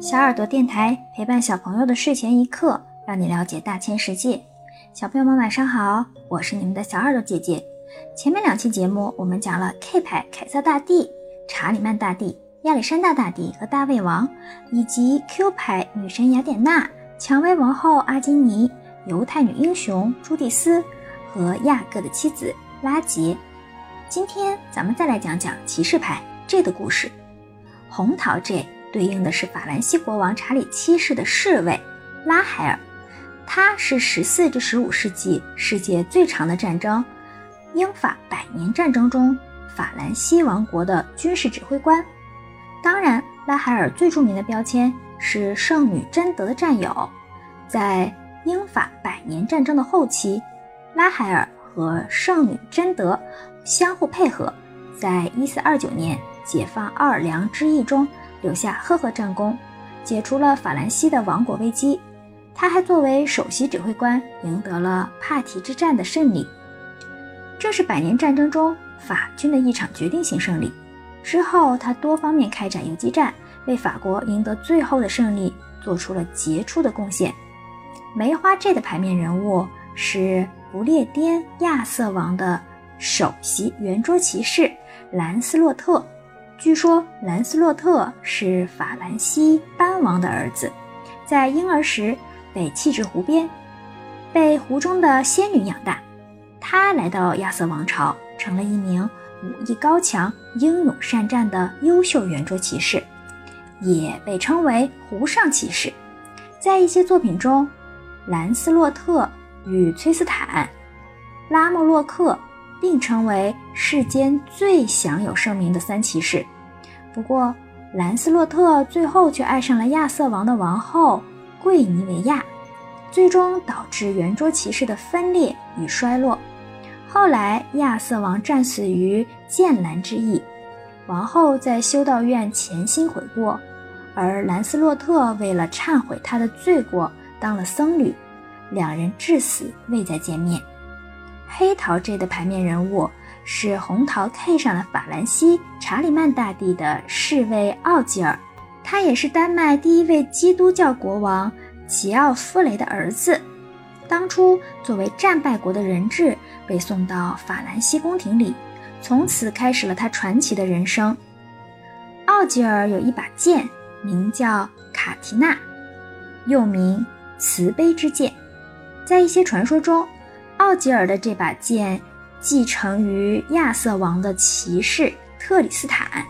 小耳朵电台陪伴小朋友的睡前一刻，让你了解大千世界。小朋友们晚上好，我是你们的小耳朵姐姐。前面两期节目我们讲了 K 牌凯撒大帝、查理曼大帝、亚历山大大帝和大卫王，以及 Q 牌女神雅典娜、蔷薇王后阿基尼、犹太女英雄朱蒂斯和亚各的妻子拉杰。今天咱们再来讲讲骑士牌 J 的故事。红桃 J 对应的是法兰西国王查理七世的侍卫拉海尔，他是十四至十五世纪世界最长的战争——英法百年战争中法兰西王国的军事指挥官。当然，拉海尔最著名的标签是圣女贞德的战友。在英法百年战争的后期，拉海尔和圣女贞德。相互配合，在一四二九年解放奥尔良之役中留下赫赫战功，解除了法兰西的亡国危机。他还作为首席指挥官赢得了帕提之战的胜利，这是百年战争中法军的一场决定性胜利。之后，他多方面开展游击战，为法国赢得最后的胜利做出了杰出的贡献。梅花 J 的牌面人物是不列颠亚瑟王的。首席圆桌骑士兰斯洛特，据说兰斯洛特是法兰西班王的儿子，在婴儿时被弃置湖边，被湖中的仙女养大。他来到亚瑟王朝，成了一名武艺高强、英勇善战的优秀圆桌骑士，也被称为湖上骑士。在一些作品中，兰斯洛特与崔斯坦、拉莫洛克。并成为世间最享有盛名的三骑士。不过，兰斯洛特最后却爱上了亚瑟王的王后桂尼维亚，最终导致圆桌骑士的分裂与衰落。后来，亚瑟王战死于剑兰之役，王后在修道院潜心悔过，而兰斯洛特为了忏悔他的罪过，当了僧侣，两人至死未再见面。黑桃 J 的牌面人物是红桃 K 上的法兰西查理曼大帝的侍卫奥吉尔，他也是丹麦第一位基督教国王齐奥夫雷的儿子。当初作为战败国的人质被送到法兰西宫廷里，从此开始了他传奇的人生。奥吉尔有一把剑，名叫卡提娜，又名慈悲之剑，在一些传说中。奥吉尔的这把剑继承于亚瑟王的骑士特里斯坦，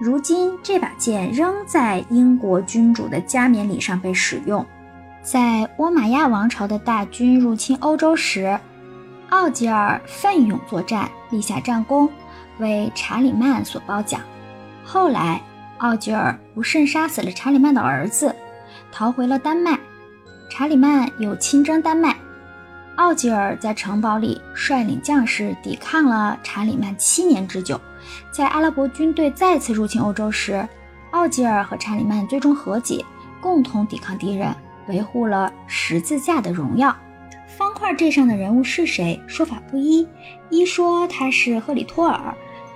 如今这把剑仍在英国君主的加冕礼上被使用。在倭马亚王朝的大军入侵欧洲时，奥吉尔奋勇作战，立下战功，为查理曼所褒奖。后来，奥吉尔不慎杀死了查理曼的儿子，逃回了丹麦。查理曼又亲征丹麦。奥吉尔在城堡里率领将士抵抗了查理曼七年之久，在阿拉伯军队再次入侵欧洲时，奥吉尔和查理曼最终和解，共同抵抗敌人，维护了十字架的荣耀。方块这上的人物是谁？说法不一，一说他是赫里托尔，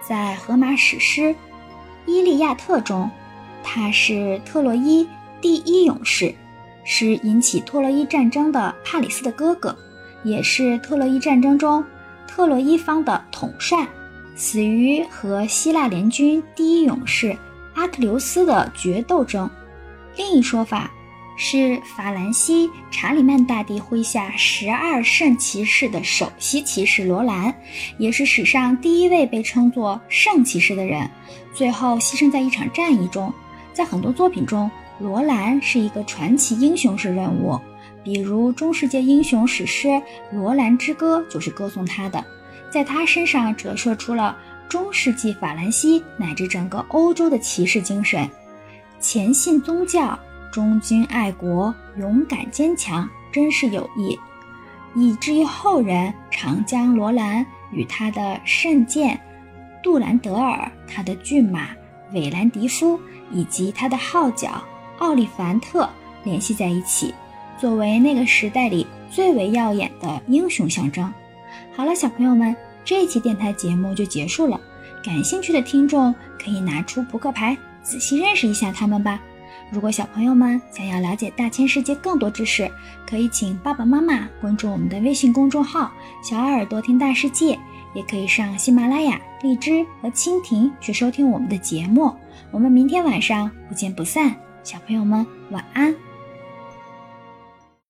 在荷马史诗《伊利亚特》中，他是特洛伊第一勇士，是引起特洛伊战争的帕里斯的哥哥。也是特洛伊战争中特洛伊方的统帅，死于和希腊联军第一勇士阿克琉斯的决斗中。另一说法是法兰西查理曼大帝麾下十二圣骑士的首席骑士罗兰，也是史上第一位被称作圣骑士的人，最后牺牲在一场战役中。在很多作品中，罗兰是一个传奇英雄式人物。比如中世纪英雄史诗《罗兰之歌》就是歌颂他的，在他身上折射出了中世纪法兰西乃至整个欧洲的骑士精神：虔信宗教、忠君爱国、勇敢坚强、珍视友谊，以至于后人常将罗兰与他的圣剑杜兰德尔、他的骏马韦兰迪夫以及他的号角奥利凡特联系在一起。作为那个时代里最为耀眼的英雄象征。好了，小朋友们，这一期电台节目就结束了。感兴趣的听众可以拿出扑克牌，仔细认识一下他们吧。如果小朋友们想要了解大千世界更多知识，可以请爸爸妈妈关注我们的微信公众号“小耳朵听大世界”，也可以上喜马拉雅、荔枝和蜻蜓去收听我们的节目。我们明天晚上不见不散，小朋友们晚安。